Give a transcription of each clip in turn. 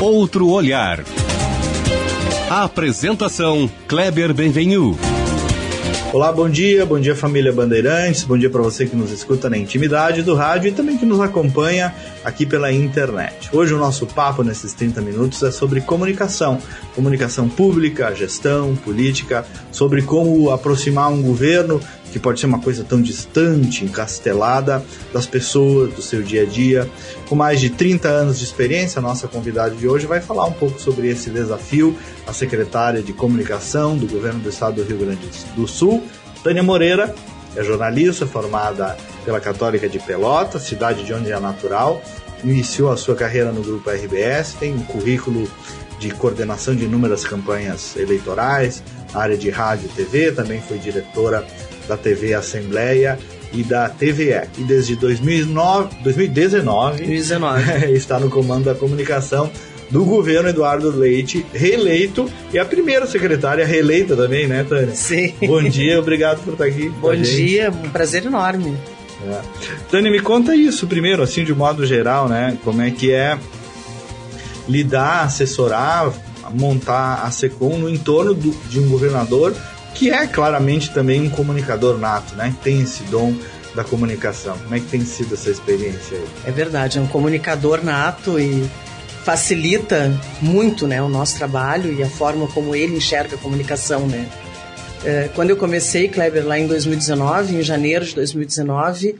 Outro olhar. A apresentação Kleber Benvenu. Olá, bom dia, bom dia família Bandeirantes, bom dia para você que nos escuta na intimidade do rádio e também que nos acompanha aqui pela internet. Hoje o nosso papo nesses 30 minutos é sobre comunicação, comunicação pública, gestão, política, sobre como aproximar um governo que pode ser uma coisa tão distante, encastelada das pessoas, do seu dia a dia. Com mais de 30 anos de experiência, a nossa convidada de hoje vai falar um pouco sobre esse desafio, a secretária de Comunicação do Governo do Estado do Rio Grande do Sul, Tânia Moreira, é jornalista formada pela Católica de Pelotas, cidade de onde é natural, iniciou a sua carreira no Grupo RBS, tem um currículo de coordenação de inúmeras campanhas eleitorais, área de rádio e TV, também foi diretora da TV Assembleia e da TVE. E desde 2009, 2019, 2019. está no comando da comunicação do governo Eduardo Leite, reeleito, e a primeira secretária reeleita também, né, Tânia? Sim. Bom dia, obrigado por estar aqui. Bom dia, um prazer enorme. É. Tânia, me conta isso primeiro, assim, de modo geral, né? Como é que é lidar, assessorar, montar a SECOM no entorno do, de um governador que é claramente também um comunicador nato, né? Tem esse dom da comunicação. Como é que tem sido essa experiência aí? É verdade, é um comunicador nato e facilita muito né, o nosso trabalho e a forma como ele enxerga a comunicação, né? É, quando eu comecei, Kleber, lá em 2019, em janeiro de 2019,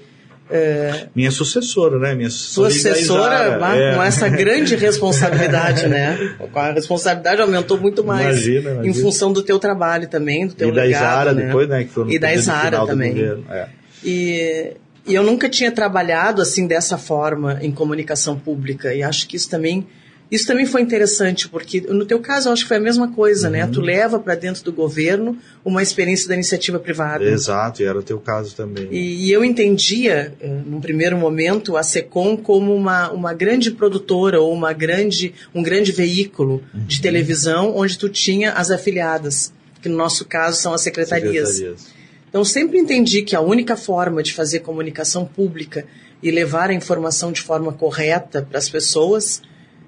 é... Minha sucessora, né? Minha sucessora, é. com essa grande responsabilidade, né? A responsabilidade aumentou muito mais imagina, imagina. em função do teu trabalho também, do teu e legado. E da Isara né? depois, né? Que foi no e da Isara também. É. E, e eu nunca tinha trabalhado assim dessa forma em comunicação pública e acho que isso também isso também foi interessante, porque no teu caso eu acho que foi a mesma coisa, uhum. né? Tu uhum. leva para dentro do governo uma experiência da iniciativa privada. Exato, e era o teu caso também. E, e eu entendia, eh, num primeiro momento, a SECOM como uma, uma grande produtora ou uma grande, um grande veículo uhum. de televisão onde tu tinha as afiliadas, que no nosso caso são as secretarias. secretarias. Então sempre entendi que a única forma de fazer comunicação pública e levar a informação de forma correta para as pessoas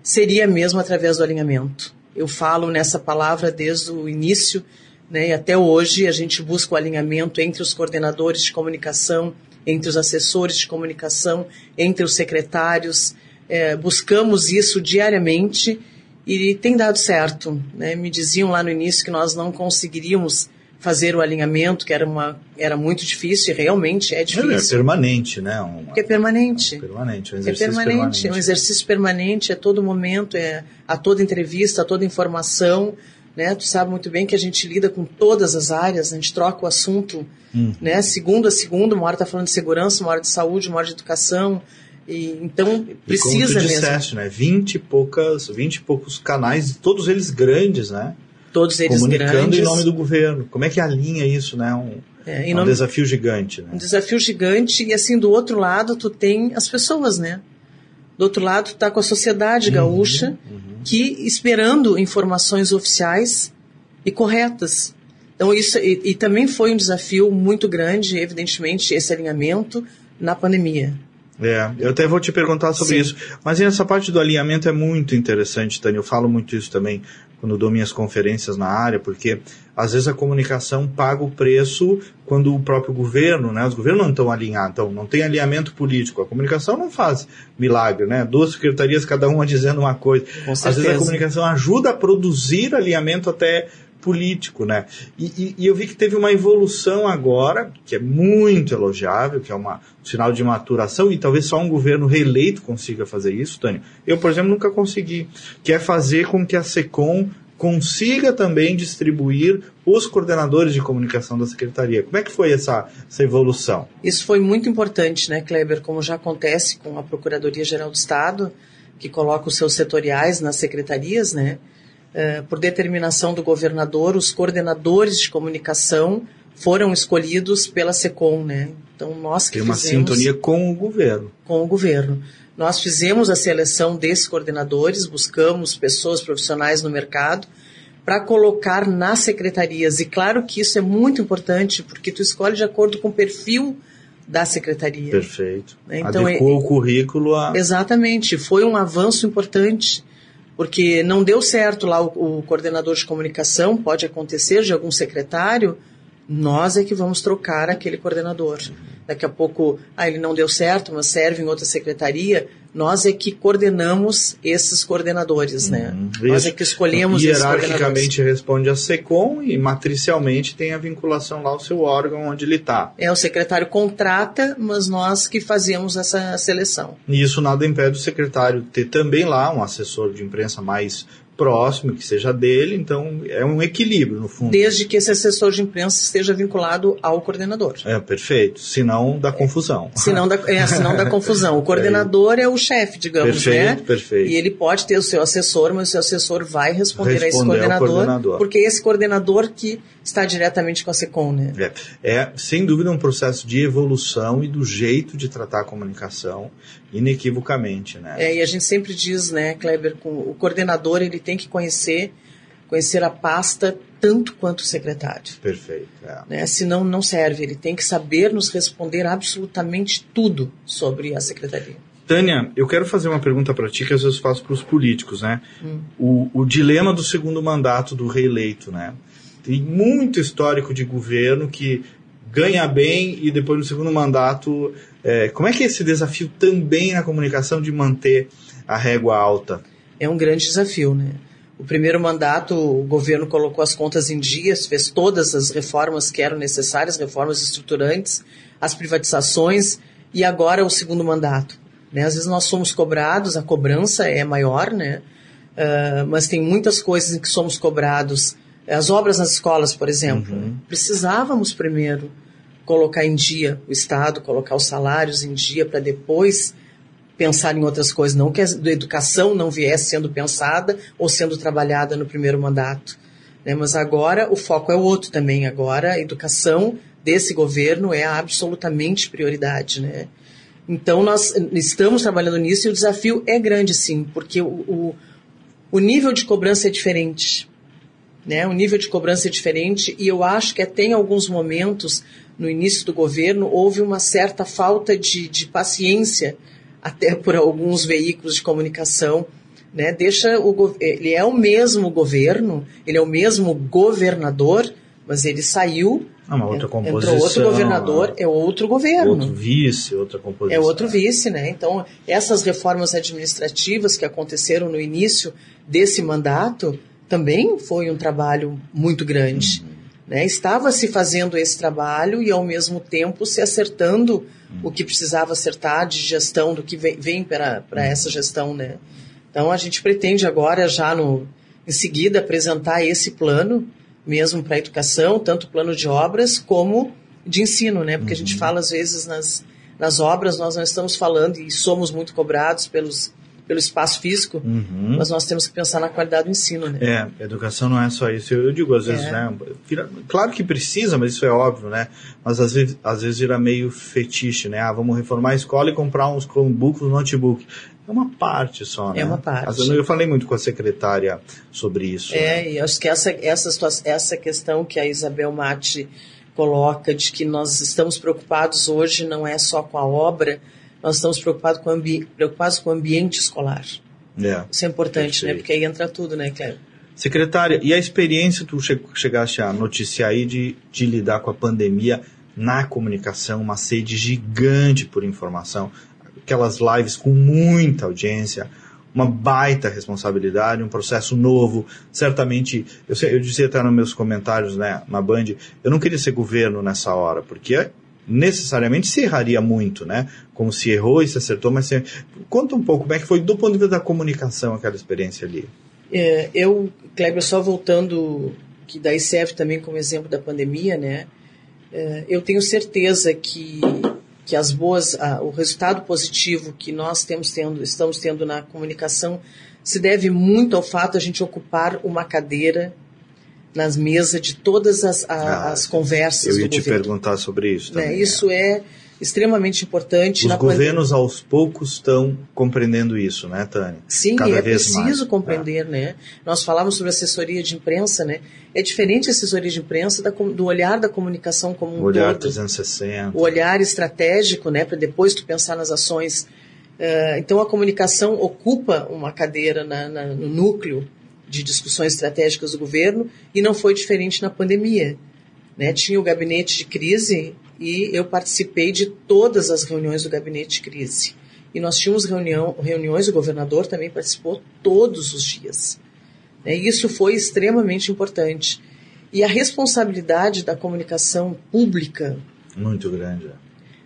seria mesmo através do alinhamento. Eu falo nessa palavra desde o início, né, e até hoje a gente busca o alinhamento entre os coordenadores de comunicação, entre os assessores de comunicação, entre os secretários. É, buscamos isso diariamente e tem dado certo. Né? Me diziam lá no início que nós não conseguiríamos fazer o alinhamento, que era, uma, era muito difícil, e realmente é difícil. É, é permanente, né? Um, é permanente. É permanente, um é exercício é permanente, permanente. É um exercício permanente, a todo momento, é a toda entrevista, a toda informação, né? Tu sabe muito bem que a gente lida com todas as áreas, a gente troca o assunto, hum. né? Segundo a segundo, uma hora está falando de segurança, uma hora de saúde, uma hora de educação, e, então precisa e como tu disseste, mesmo. né? 20 e poucas, 20 e poucos canais, todos eles grandes, né? Todos eles Comunicando grandes. em nome do governo. Como é que alinha isso, né? Um, é, é um desafio gigante, né? Um desafio gigante e assim do outro lado tu tem as pessoas, né? Do outro lado tu tá com a sociedade uhum, gaúcha uhum. que esperando informações oficiais e corretas. Então isso e, e também foi um desafio muito grande, evidentemente, esse alinhamento na pandemia. É, eu até vou te perguntar sobre Sim. isso. Mas essa parte do alinhamento é muito interessante, Tânia. Eu falo muito isso também quando dou minhas conferências na área, porque às vezes a comunicação paga o preço quando o próprio governo, né, os governos não estão alinhados, então não tem alinhamento político. A comunicação não faz milagre, né? Duas secretarias, cada uma dizendo uma coisa. Às vezes a comunicação ajuda a produzir alinhamento até político, né? E, e, e, eu vi que teve uma evolução agora, que é muito elogiável, que é uma, um sinal de maturação, e talvez só um governo reeleito consiga fazer isso, Tânia. Eu, por exemplo, nunca consegui, que é fazer com que a SECOM consiga também distribuir os coordenadores de comunicação da secretaria. Como é que foi essa, essa evolução? Isso foi muito importante, né, Kleber, como já acontece com a Procuradoria-Geral do Estado, que coloca os seus setoriais nas secretarias, né? Eh, por determinação do governador, os coordenadores de comunicação foram escolhidos pela SECOM, né? Então nós que Tem uma fizemos, sintonia com o governo. Com o governo. Nós fizemos a seleção desses coordenadores, buscamos pessoas profissionais no mercado, para colocar nas secretarias. E claro que isso é muito importante, porque tu escolhe de acordo com o perfil da secretaria. Perfeito. Então, Adequou é, o currículo a... Exatamente. Foi um avanço importante, porque não deu certo lá o, o coordenador de comunicação, pode acontecer de algum secretário, nós é que vamos trocar aquele coordenador. Daqui a pouco, ah, ele não deu certo, mas serve em outra secretaria. Nós é que coordenamos esses coordenadores, né? Uhum. Nós é que escolhemos esses Hierarquicamente responde a SECOM e matricialmente tem a vinculação lá ao seu órgão onde ele está. É, o secretário contrata, mas nós que fazemos essa seleção. E isso nada impede o secretário ter também lá um assessor de imprensa mais próximo, que seja dele, então é um equilíbrio no fundo. Desde que esse assessor de imprensa esteja vinculado ao coordenador. É, perfeito. Senão dá confusão. É, senão dá, é, senão dá confusão. O coordenador é, é o chefe, digamos, perfeito, né? Perfeito. E ele pode ter o seu assessor, mas o seu assessor vai responder, responder a esse coordenador, coordenador, porque é esse coordenador que está diretamente com a SECOM, né? É, é, sem dúvida, um processo de evolução e do jeito de tratar a comunicação, inequivocamente, né? É, e a gente sempre diz, né, Kleber, com o coordenador ele tem que conhecer, conhecer a pasta tanto quanto o secretário. Perfeito. É. Né? Senão não serve, ele tem que saber nos responder absolutamente tudo sobre a secretaria. Tânia, eu quero fazer uma pergunta para ti que às vezes faço para os políticos, né? Hum. O, o dilema do segundo mandato do reeleito, né? Tem muito histórico de governo que ganha bem e depois no segundo mandato. É, como é que é esse desafio também na comunicação de manter a régua alta? É um grande desafio, né? O primeiro mandato, o governo colocou as contas em dias, fez todas as reformas que eram necessárias, reformas estruturantes, as privatizações, e agora o segundo mandato. Né? Às vezes nós somos cobrados, a cobrança é maior, né? Uh, mas tem muitas coisas em que somos cobrados as obras nas escolas, por exemplo. Uhum. Precisávamos primeiro colocar em dia o Estado, colocar os salários em dia para depois pensar em outras coisas, não que a educação não viesse sendo pensada ou sendo trabalhada no primeiro mandato. Né? Mas agora o foco é outro também. Agora a educação desse governo é absolutamente prioridade. Né? Então nós estamos trabalhando nisso e o desafio é grande sim, porque o, o, o nível de cobrança é diferente né? O nível de cobrança é diferente e eu acho que até em alguns momentos, no início do governo, houve uma certa falta de, de paciência até por alguns veículos de comunicação. Né? Deixa o, ele é o mesmo governo, ele é o mesmo governador, mas ele saiu ah, uma outra composição. Entrou outro governador, é outro governo. Outro vice, outra composição. É outro vice, né? Então, essas reformas administrativas que aconteceram no início desse mandato, também foi um trabalho muito grande. Uhum. Né? Estava se fazendo esse trabalho e, ao mesmo tempo, se acertando uhum. o que precisava acertar de gestão, do que vem, vem para uhum. essa gestão. Né? Então, a gente pretende agora, já no, em seguida, apresentar esse plano, mesmo para a educação, tanto plano de obras como de ensino, né? porque a gente uhum. fala, às vezes, nas, nas obras, nós não estamos falando e somos muito cobrados pelos pelo espaço físico, uhum. mas nós temos que pensar na qualidade do ensino, né? É, educação não é só isso. Eu, eu digo às vezes, é. né? Claro que precisa, mas isso é óbvio, né? Mas às vezes, às vezes vira meio fetiche, né? Ah, vamos reformar a escola e comprar uns Chromebooks, uns notebook. É uma parte só, né? É uma parte. Eu falei muito com a secretária sobre isso. É, né? e acho que essa, essa, essa questão que a Isabel Mate coloca de que nós estamos preocupados hoje não é só com a obra, nós estamos preocupados com, preocupados com o ambiente escolar. É, Isso é importante, né? Porque aí entra tudo, né, Cléber? Secretária, e a experiência tu chegaste a noticiar aí de, de lidar com a pandemia na comunicação, uma sede gigante por informação, aquelas lives com muita audiência, uma baita responsabilidade, um processo novo. Certamente, eu, eu dizia até nos meus comentários né, na Band, eu não queria ser governo nessa hora, porque necessariamente se erraria muito, né? Como se errou e se acertou, mas se... conta um pouco como é que foi do ponto de vista da comunicação aquela experiência ali. É, eu, Kleber, só voltando, que daí serve também como exemplo da pandemia, né? É, eu tenho certeza que que as boas, a, o resultado positivo que nós temos tendo, estamos tendo na comunicação se deve muito ao fato de a gente ocupar uma cadeira nas mesas de todas as, a, Ah, as conversas Eu ia do te governo. perguntar sobre isso né? também. Isso é extremamente importante. Os na pandemia. governos aos poucos estão compreendendo isso, né, Tânia? Sim, Cada é vez preciso mais. É. compreender, né? Nós falamos sobre assessoria de imprensa, né? É diferente a assessoria de imprensa da do olhar da comunicação como um O olhar todo. 360. O olhar estratégico, né? Para depois tu pensar nas ações. Eh, então a comunicação ocupa uma cadeira na- na- no núcleo de discussões estratégicas do governo e não foi diferente na pandemia. Né? Tinha o gabinete de crise e eu participei de todas as reuniões do gabinete de crise. E nós tínhamos reunião, reuniões, o governador também participou todos os dias. Né? E isso foi extremamente importante. E a responsabilidade da comunicação pública Muito grande. é.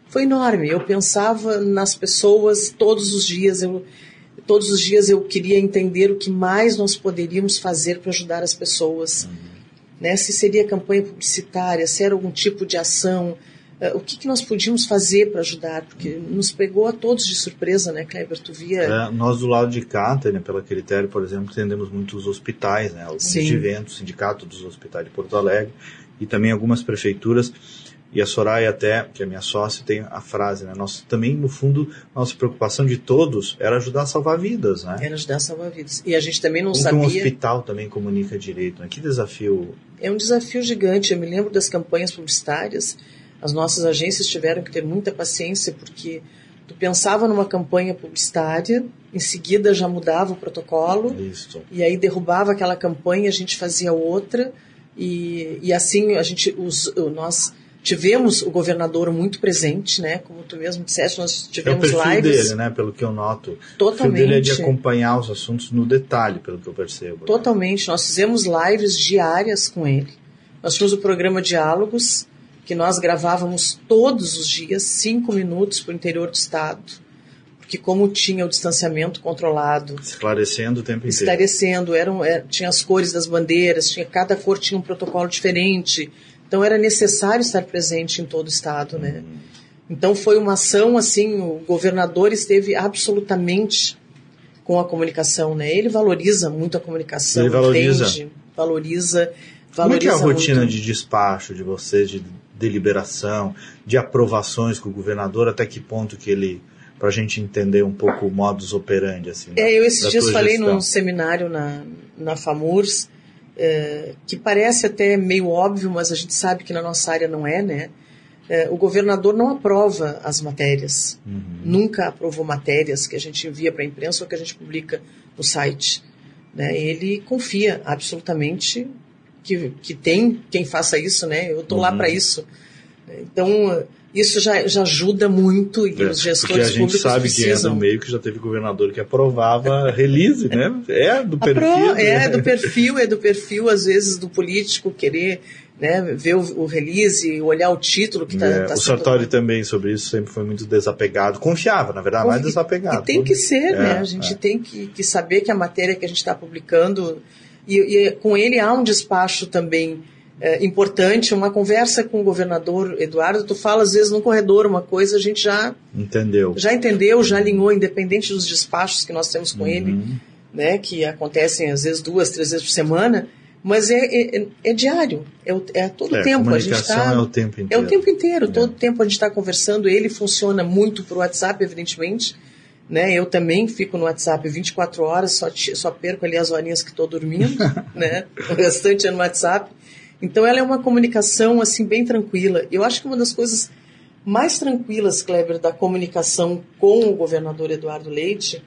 foi enorme. Eu pensava nas pessoas todos os dias. Eu, todos os dias eu queria entender o que mais nós poderíamos fazer para ajudar as pessoas. Né? Se seria campanha publicitária, se era algum tipo de ação, eh, o que, que nós podíamos fazer para ajudar? Porque nos pegou a todos de surpresa, né, Kleber? Tu via. É, nós do lado de cá, Tânia, pela critério, por exemplo, atendemos muitos hospitais, né? Alguns Sim. de eventos, sindicato dos hospitais de Porto Alegre e também algumas prefeituras. E a Soraya até, que é minha sócia, tem a frase, né? Nós também, no fundo, nossa preocupação de todos era ajudar a salvar vidas, né? Era ajudar a salvar vidas. E a gente também não Como que um sabia. hospital também comunica direito, né? Que desafio. É um desafio gigante. Eu me lembro das campanhas publicitárias. As nossas agências tiveram que ter muita paciência, porque tu pensava numa campanha publicitária, em seguida já mudava o protocolo, Isso. e aí derrubava aquela campanha, a gente fazia outra, e, e assim a gente, os, nós tivemos o governador muito presente, né? Como tu mesmo disseste, nós É o tivemos lives dele, né? Pelo que eu noto. O perfil dele é de totalmente. acompanhar os assuntos no detalhe, pelo que eu percebo. né? Totalmente. Nós fizemos lives diárias com ele. Nós tínhamos o programa Diálogos, que nós gravávamos todos os dias, cinco minutos para o interior do estado. Porque como tinha o distanciamento controlado, Esclarecendo o tempo inteiro. esclarecendo, eram, é, tinha as cores das bandeiras, tinha, cada cor tinha um protocolo diferente. Então era necessário estar presente em todo o estado, né? Então foi uma ação assim, o governador esteve absolutamente com a comunicação, né? Ele valoriza muito a comunicação, Ele valoriza. entende, valoriza, Como é que é valoriza a rotina muito. de despacho de vocês, de deliberação, de aprovações com o governador, até que ponto que ele, para a gente entender um pouco o modus operandi, assim, É, eu esses dias falei num seminário na, na FAMURS, é, que parece até meio óbvio, mas a gente sabe que na nossa área não é, né? É, o governador não aprova as matérias. Uhum. Nunca aprovou matérias que a gente envia para a imprensa ou que a gente publica no site. Né? Ele confia absolutamente que, que tem quem faça isso, né? Eu estou lá Uhum. para isso. Então, isso já, já ajuda muito e É, os gestores a gente públicos sabe que é precisam. do meio que já teve governador que aprovava release, né? É do perfil. pro- né? é do perfil, é do perfil, às vezes, do político querer né, ver o, o release, olhar o título que está É, tá o sendo- Sartori também sobre isso sempre foi muito desapegado, confiava, na verdade, mais desapegado. E tem que ser, É, né? A gente é. tem que, que saber que a matéria que a gente está publicando, e, e com ele há um despacho também é, importante, uma conversa com o governador Eduardo, tu fala às vezes no corredor uma coisa, a gente já, Entendeu? já entendeu, já alinhou, independente dos despachos que nós temos com ele, Uhum. né? Que acontecem às vezes duas, três vezes por semana, mas é, é, é diário, é, o- é a todo É, tempo. A gente comunicação tá, é o tempo é inteiro. o tempo inteiro, É. todo tempo a gente está conversando. Ele funciona muito por WhatsApp, evidentemente. Né? Eu também fico no WhatsApp 24 horas, só, só perco ali as horinhas que estou dormindo. né? O restante é no WhatsApp. Então ela é uma comunicação assim bem tranquila. Eu acho que uma das coisas mais tranquilas, Kleber, da comunicação com o governador Eduardo Leite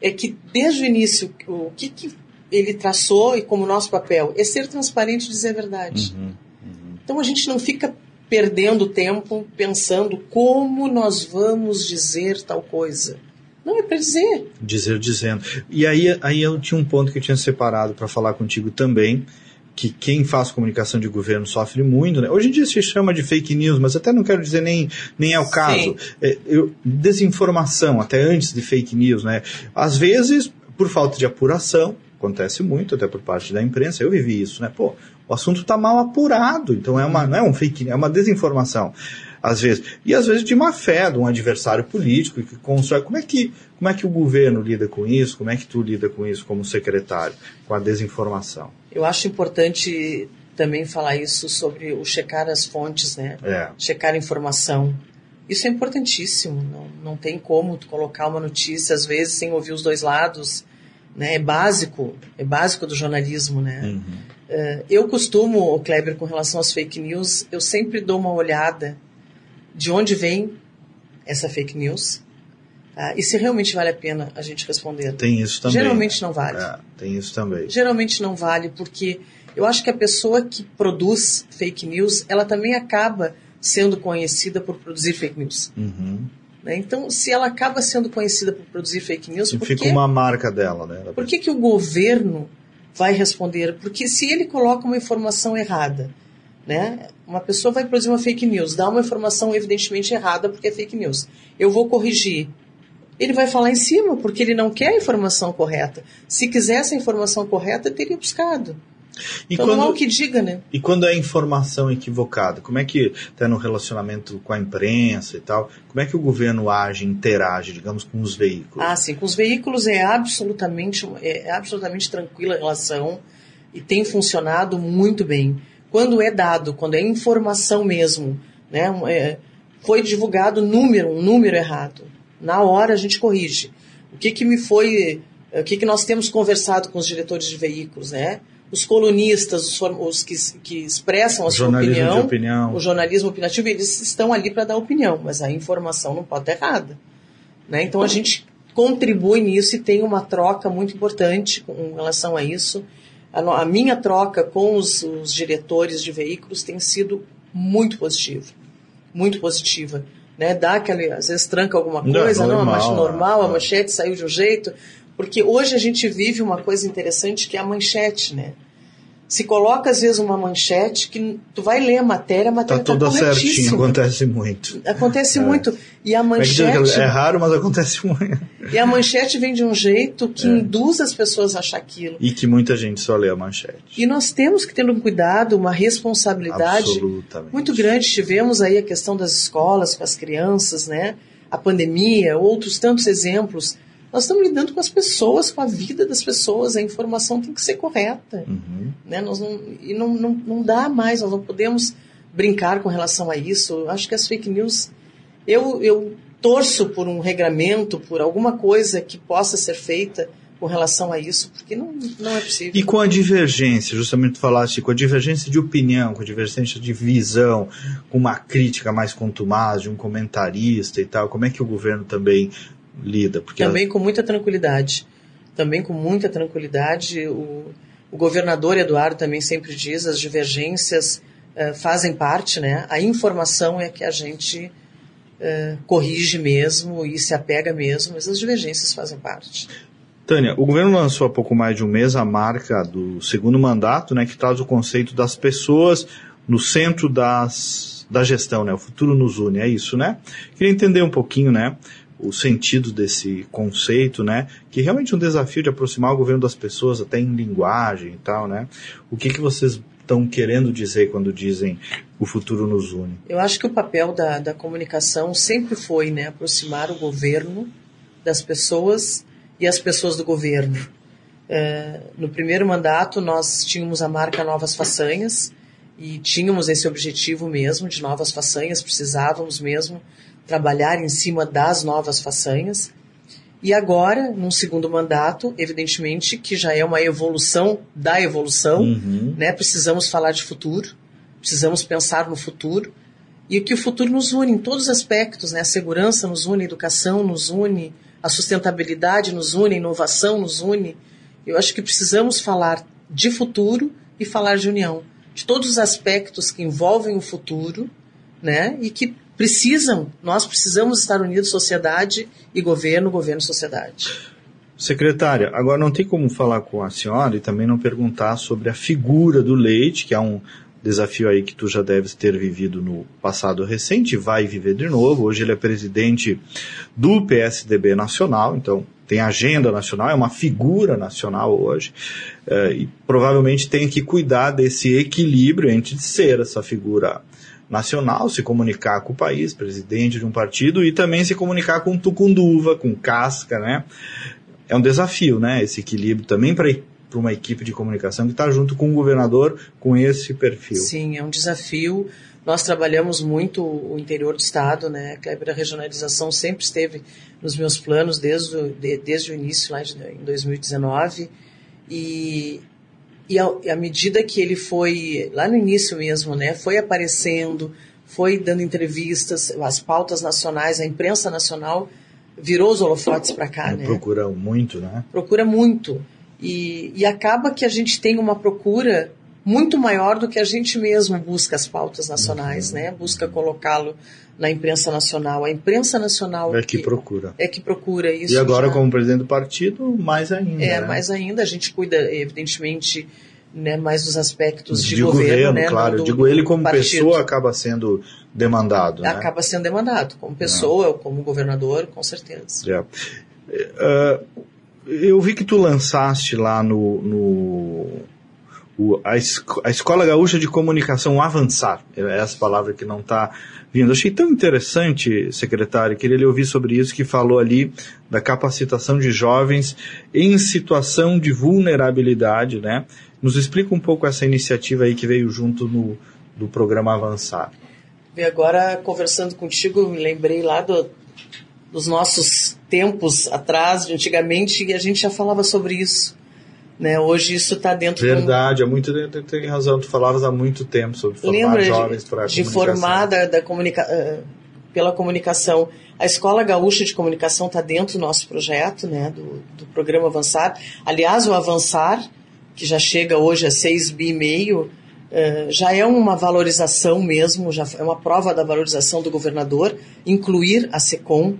é que desde o início o que, que ele traçou e como nosso papel é ser transparente e dizer a verdade. Uhum. Então a gente não fica perdendo tempo pensando como nós vamos dizer tal coisa. Não é para dizer. Dizer dizendo. E aí, aí eu tinha um ponto que eu tinha separado para falar contigo também, que quem faz comunicação de governo sofre muito, né? Hoje em dia se chama de fake news, mas até não quero dizer nem, nem é o caso. É, eu- desinformação, até antes de fake news, né? Às vezes, por falta de apuração, acontece muito, até por parte da imprensa, eu vivi isso, né? Pô, o assunto está mal apurado. Então é uma, não é um fake, é uma desinformação às vezes. E às vezes de má fé de um adversário político que constrói. Como é que, como é que o governo lida com isso? Como é que tu lida com isso como secretário, com a desinformação? Eu acho importante também falar isso sobre o checar as fontes, né? É. Checar a informação. Isso é importantíssimo. Não, não tem como tu colocar uma notícia, às vezes, sem ouvir os dois lados. Né? É básico, é básico do jornalismo, né? Uhum. Uh, eu costumo, Kleber, com relação às fake news, eu sempre dou uma olhada de onde vem essa fake news tá? e se realmente vale a pena a gente responder. Tem isso também. Geralmente não vale. É, tem isso também. Geralmente não vale porque eu acho que a pessoa que produz fake news, ela também acaba sendo conhecida por produzir fake news. Uhum. Né? Então, se ela acaba sendo conhecida por produzir fake news, por Fica uma marca dela, né? por que, que o governo vai responder? Porque se ele coloca uma informação errada, né? Uma pessoa vai produzir uma fake news, dá uma informação evidentemente errada porque é fake news. Eu vou corrigir. Ele vai falar em cima porque ele não quer a informação correta. Se quisesse a informação correta, teria buscado. E então quando, não há o que diga, né? e quando é informação equivocada, como é que está no relacionamento com a imprensa e tal? Como é que o governo age, interage, digamos, com os veículos? Ah, sim. Com os veículos é absolutamente, é absolutamente tranquila a relação e tem funcionado muito bem. Quando é dado, quando é informação mesmo, né? é, foi divulgado número, um número errado. Na hora a gente corrige. O que, que me foi. O que, que nós temos conversado com os diretores de veículos, né? Os colunistas, os, os que, que expressam a sua opinião, opinião. o jornalismo opinativo, eles estão ali para dar opinião, mas a informação não pode estar errada. Né? Então a gente contribui nisso e tem uma troca muito importante com relação a isso. A, a minha troca com os, os diretores de veículos tem sido muito positiva. Muito positiva. Né? Dá aquele, às vezes tranca alguma Não, coisa, não, a normal, manchete normal, a é. manchete saiu de um jeito. Porque hoje a gente vive uma coisa interessante que é a manchete, né? Se coloca às vezes uma manchete que tu vai ler a matéria, a Tá matéria tá, toda certinha, acontece muito. Acontece muito. E a é, aquilo? manchete é raro, mas acontece muito. e a manchete vem de um jeito que É. induz as pessoas a achar aquilo. E que muita gente só lê a manchete. E nós temos que ter um cuidado, uma responsabilidade muito grande. Tivemos aí a questão das escolas com as crianças, né? A pandemia, outros tantos exemplos. Nós estamos lidando com as pessoas, com a vida das pessoas. A informação tem que ser correta. Uhum. Né? Nós não, e não, não, não dá mais, nós não podemos brincar com relação a isso. Eu acho que as fake news. Eu, eu torço por um regramento, por alguma coisa que possa ser feita com relação a isso, porque não, não é possível. E com a divergência, justamente tu falaste, com a divergência de opinião, com a divergência de visão, com uma crítica mais contumaz de um comentarista e tal, como é que o governo também lida? Porque Também com muita tranquilidade. Também com muita tranquilidade. O, o governador Eduardo também sempre diz, as divergências eh, fazem parte, né? A informação é que a gente eh, corrige mesmo e se apega mesmo, mas as divergências fazem parte. Tânia, o governo lançou há pouco mais de um mês a marca do segundo mandato, né, que traz o conceito das pessoas no centro das, da gestão, né, o futuro nos une, é isso, né? Queria entender um pouquinho, né, o sentido desse conceito, né, que é realmente um desafio de aproximar o governo das pessoas, até em linguagem e tal, né? O que, que vocês estão querendo dizer quando dizem o futuro nos une? Eu acho que o papel da, da comunicação sempre foi né, aproximar o governo das pessoas e as pessoas do governo. É, no primeiro mandato, nós tínhamos a marca Novas Façanhas e tínhamos esse objetivo mesmo de novas façanhas, precisávamos mesmo trabalhar em cima das novas façanhas. E agora, num segundo mandato, evidentemente que já é uma evolução da evolução, Uhum. né? Precisamos falar de futuro, precisamos pensar no futuro e que o futuro nos une em todos os aspectos, né? A segurança nos une, a educação nos une, a sustentabilidade nos une, a inovação nos une. Eu acho que precisamos falar de futuro e falar de união, de todos os aspectos que envolvem o futuro, né? E que precisam, nós precisamos estar unidos, sociedade e governo, governo e sociedade. Secretária, agora não tem como falar com a senhora e também não perguntar sobre a figura do leite, que é um desafio aí que tu já deves ter vivido no passado recente, vai viver de novo. Hoje ele é presidente do PSDB Nacional, então tem agenda nacional, é uma figura nacional hoje, uh, e provavelmente tem que cuidar desse equilíbrio entre ser essa figura nacional, se comunicar com o país, presidente de um partido, e também se comunicar com tucunduva, com casca, né? É um desafio, né? Esse equilíbrio também para para uma equipe de comunicação que está junto com o governador com esse perfil. Sim, é um desafio. Nós trabalhamos muito o interior do estado, né? Kleber, a regionalização sempre esteve nos meus planos desde o, de, desde o início, lá de, em 2019. E, e à medida que ele foi, lá no início mesmo, né? Foi aparecendo, foi dando entrevistas, as pautas nacionais, a imprensa nacional virou os holofotes para cá, né? Procura muito, né? Procura muito. E, e acaba que a gente tem uma procura muito maior do que a gente mesmo busca as pautas nacionais, uhum. né? Busca colocá-lo na imprensa nacional. A imprensa nacional é que, que, procura. É que procura isso. E agora, já. como presidente do partido, mais ainda. É, né? mais ainda. A gente cuida, evidentemente, né, mais dos aspectos de, de governo, governo, né? Claro, do, digo ele como partido. pessoa acaba sendo demandado. Né? Acaba sendo demandado, como pessoa, como governador, com certeza. É. Uh, eu vi que tu lançaste lá no, no o, a, a, Escola Gaúcha de Comunicação Avançar, é essa palavra que não está vindo. Achei tão interessante, secretário, queria lhe ouvir sobre isso, que falou ali da capacitação de jovens em situação de vulnerabilidade, né? Nos explica um pouco essa iniciativa aí que veio junto no, do programa Avançar. E agora, conversando contigo, me lembrei lá do, dos nossos tempos atrás, de antigamente, e a gente já falava sobre isso. Né? Hoje isso está dentro Verdade, é muito tem razão, tu falavas há muito tempo sobre formar Lembra jovens para de formar da, da comunica uh, pela comunicação. A Escola Gaúcha de Comunicação está dentro do nosso projeto, né, do, do programa Avançar. Aliás, o Avançar, que já chega hoje a 6 bi e meio, uh, já é uma valorização mesmo, já é uma prova da valorização do governador, incluir a SECOM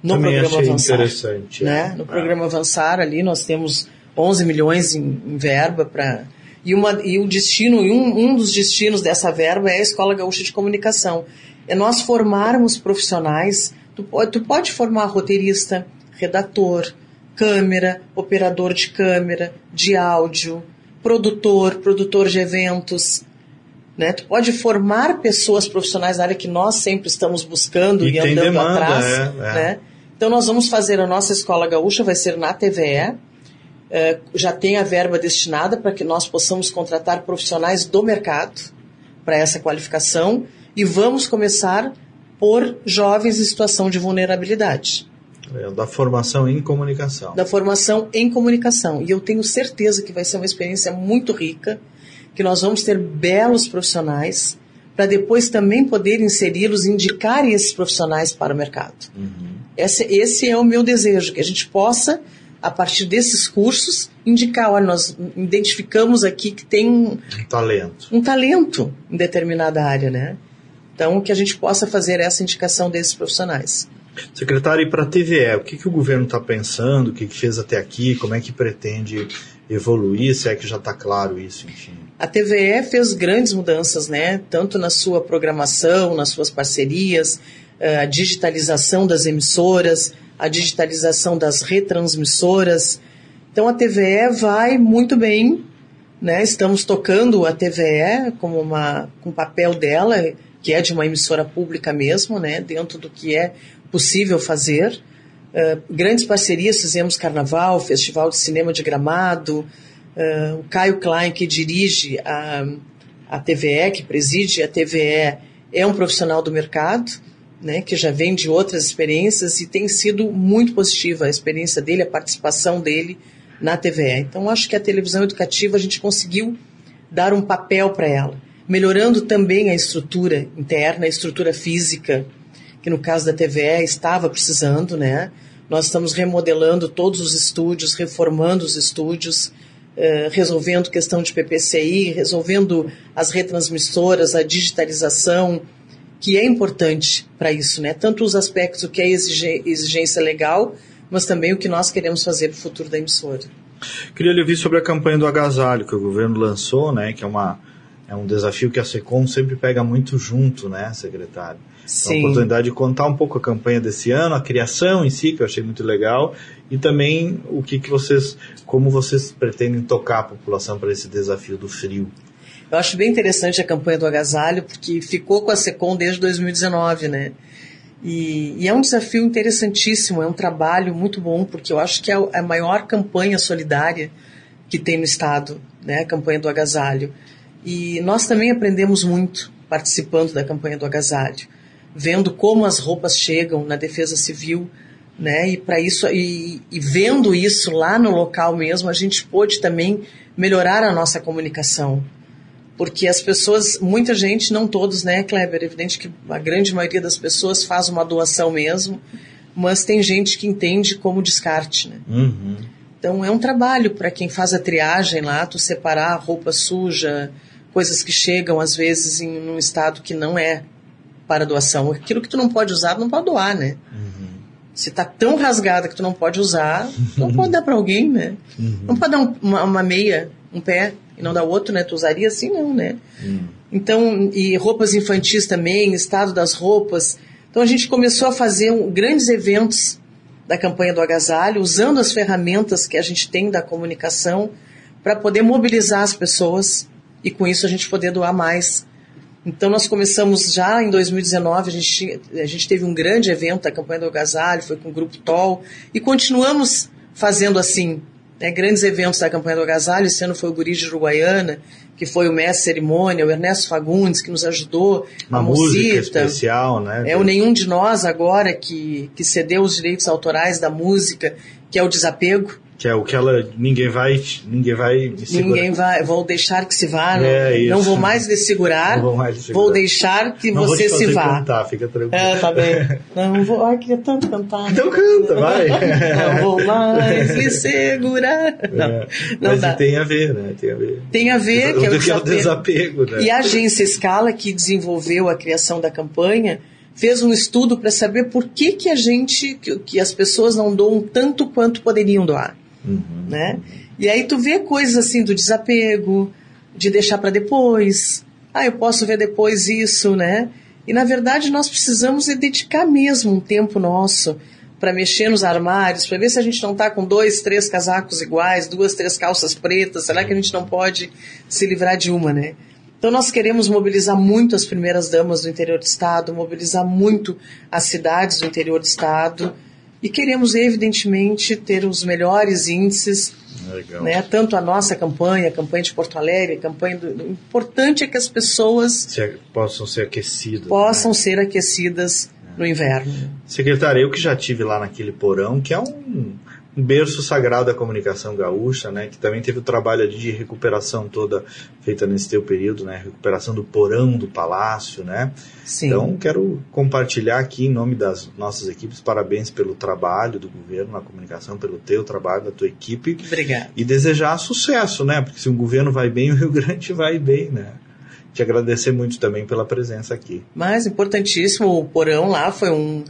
no Também programa achei Avançar. interessante. Né? No é. programa Avançar ali nós temos 11 milhões em, em verba para e, uma, e o destino, e um, um dos destinos dessa verba é a Escola Gaúcha de Comunicação. É nós formarmos profissionais. Tu pode, tu pode formar roteirista, redator, câmera, operador de câmera, de áudio, produtor, produtor de eventos. Né? Tu pode formar pessoas profissionais na área que nós sempre estamos buscando e, e andando demanda, atrás. É, é. Né? Então nós vamos fazer a nossa escola gaúcha, vai ser na TVE, já tem a verba destinada para que nós possamos contratar profissionais do mercado para essa qualificação e vamos começar por jovens em situação de vulnerabilidade. É, da formação em comunicação. Da formação em comunicação. E eu tenho certeza que vai ser uma experiência muito rica, que nós vamos ter belos profissionais, para depois também poder inseri-los, indicar esses profissionais para o mercado. Uhum. Esse, esse é o meu desejo, que a gente possa a partir desses cursos, indicar, olha, nós identificamos aqui que tem um, talento. Um talento em determinada área, né? Então, que a gente possa fazer essa indicação desses profissionais. Secretário, e para a TVE, o que, que o governo está pensando, o que, que fez até aqui, como é que pretende evoluir, se é que já está claro isso, enfim? A TVE fez grandes mudanças, né? Tanto na sua programação, nas suas parcerias, eh, a digitalização das emissoras, a digitalização das retransmissoras. Então a TVE vai muito bem, né? Estamos tocando a TVE como uma com papel dela, que é de uma emissora pública mesmo, né? Dentro do que é possível fazer. Uh, grandes parcerias fizemos Carnaval, Festival de Cinema de Gramado, uh, o Caio Klein que dirige a, a TVE, que preside a TVE, é um profissional do mercado né, que já vem de outras experiências e tem sido muito positiva a experiência dele, a participação dele na TVE. Então, acho que a televisão educativa a gente conseguiu dar um papel para ela, melhorando também a estrutura interna, a estrutura física, que no caso da TVE estava precisando, né? Nós estamos remodelando todos os estúdios, reformando os estúdios, eh, resolvendo questão de PPCI, resolvendo as retransmissoras, a digitalização, que é importante para isso, né? Tanto os aspectos o que é exigência legal, mas também o que nós queremos fazer para o futuro da emissora. Queria lhe ouvir sobre a campanha do agasalho que o governo lançou, né? Que é uma é um desafio que a SECOM sempre pega muito junto, né, secretário? Sim. Então, a oportunidade de contar um pouco a campanha desse ano, a criação em si, que eu achei muito legal, e também o que, que vocês, como vocês pretendem tocar a população para esse desafio do frio. Eu acho bem interessante a campanha do agasalho, porque ficou com a SECOM desde 2019, né? E, e, é um desafio interessantíssimo, é um trabalho muito bom, porque eu acho que é a maior campanha solidária que tem no Estado, né? A campanha do agasalho. E nós também aprendemos muito participando da campanha do agasalho, vendo como as roupas chegam na defesa civil, né? E para isso e, e, vendo isso lá no local mesmo, a gente pôde também melhorar a nossa comunicação, porque as pessoas, muita gente, não todos, né, Kleber? É evidente que a grande maioria das pessoas faz uma doação mesmo, mas tem gente que entende como descarte, né? Uhum. Então é um trabalho para quem faz a triagem lá, tu separar roupa suja, coisas que chegam às vezes em um estado que não é para doação. Aquilo que tu não pode usar, não pode doar, né? Uhum. Se tá tão rasgada que tu não pode usar, não pode dar para alguém, né? Uhum. Não pode dar um, uma, uma, meia, um pé e não dar outro, né? Tu usaria assim, não, né? Uhum. Então, e roupas infantis também, estado das roupas. Então a gente começou a fazer um, grandes eventos da campanha do agasalho, usando as ferramentas que a gente tem da comunicação para poder mobilizar as pessoas e com isso a gente poder doar mais. Então nós começamos já em 2019, a gente, a gente teve um grande evento, a campanha do agasalho, foi com o Grupo TOL, e continuamos fazendo assim, né, grandes eventos da campanha do agasalho, esse ano foi o Guri de Uruguaiana, que foi o mestre cerimônia, o Ernesto Fagundes, que nos ajudou, Uma a música Mocita, especial, né? é o Nenhum de Nós agora, que, que cedeu os direitos autorais da música, que é o desapego, Que é o que ela. Ninguém vai. Ninguém vai me segurar. Ninguém vai, vou deixar que se vá, não, É, isso. não vou mais lhe segurar, Não vou mais segurar. vou deixar que Não vou você se vá. cantar, fica tranquilo. É, tá bem. Não vou, ai, queria tanto cantar. Então canta, vai. Não vou mais lhe segurar. Não, É, não Mas dá. tem a ver, né? Tem a ver. Tem a ver que é o que é o desapego. né? E a agência Scala, que desenvolveu a criação da campanha, fez um estudo para saber por que, que a gente, que, que as pessoas não doam tanto quanto poderiam doar. Uhum. né? E aí tu vê coisas assim do desapego, de deixar para depois. Ah, eu posso ver depois isso, né? E na verdade nós precisamos é dedicar mesmo um tempo nosso para mexer nos armários, para ver se a gente não está com dois, três casacos iguais, duas, três calças pretas. Será que a gente não pode se livrar de uma, né? Então nós queremos mobilizar muito as primeiras damas do interior do estado, mobilizar muito as cidades do interior do estado e queremos evidentemente ter os melhores índices Legal. né? Tanto a nossa campanha, a campanha de Porto Alegre, a campanha do... O importante é que as pessoas Se, possam ser aquecidos. possam né? ser aquecidas no inverno. Secretário, eu que já tive lá naquele porão, que é um berço sagrado da comunicação gaúcha, né? Que também teve o trabalho ali de recuperação toda feita nesse teu período, né? Recuperação do porão do palácio, né? Sim. Então, quero compartilhar aqui em nome das nossas equipes, parabéns pelo trabalho do governo na comunicação, pelo teu trabalho, da tua equipe, Obrigada. e desejar sucesso, né? Porque se o governo vai bem, o Rio Grande vai bem, né? Te agradecer muito também pela presença aqui. Mas importantíssimo, o porão lá foi um.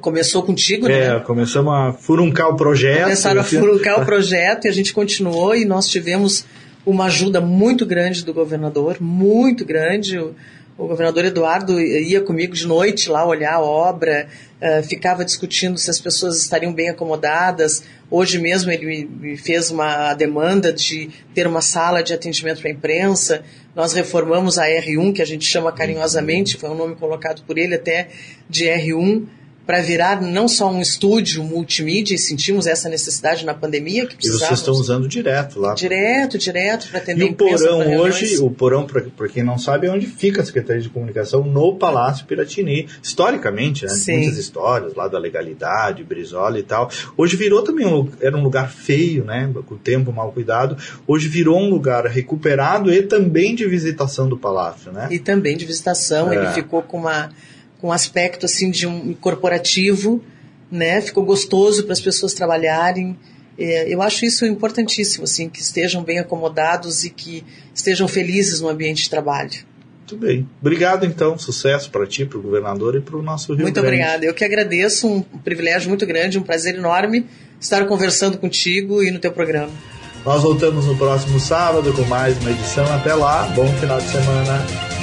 Começou contigo, É, né? começamos a furuncar o projeto. Começaram a furuncar o projeto e a gente continuou e nós tivemos uma ajuda muito grande do governador, muito grande. O, o governador Eduardo ia comigo de noite lá olhar a obra, eh, ficava discutindo se as pessoas estariam bem acomodadas. Hoje mesmo ele me, me fez uma demanda de ter uma sala de atendimento para a imprensa. Nós reformamos a R1, que a gente chama carinhosamente, foi um nome colocado por ele até de R1 para virar não só um estúdio multimídia, e sentimos essa necessidade na pandemia que E precisávamos. vocês estão usando direto lá. Direto, direto, para atender E o porão hoje, o porão, para quem não sabe, é onde fica a Secretaria de Comunicação no Palácio Piratini. Historicamente, né? Sim. Muitas histórias lá da legalidade, Brizola e tal. Hoje virou também um, era um lugar feio, né? Com o tempo mal cuidado. Hoje virou um lugar recuperado e também de visitação do Palácio, né? E também de visitação, É. ele ficou com, uma, com aspecto assim de um corporativo, né? Ficou gostoso para as pessoas trabalharem. É, eu acho isso importantíssimo, assim, que estejam bem acomodados e que estejam felizes no ambiente de trabalho. Muito bem. Obrigado, então. Sucesso para ti, para o governador e para o nosso Rio muito Grande. obrigada. Eu que agradeço, um privilégio muito grande, um prazer enorme estar conversando contigo e no teu programa. Nós voltamos no próximo sábado com mais uma edição. Até lá, bom final de semana.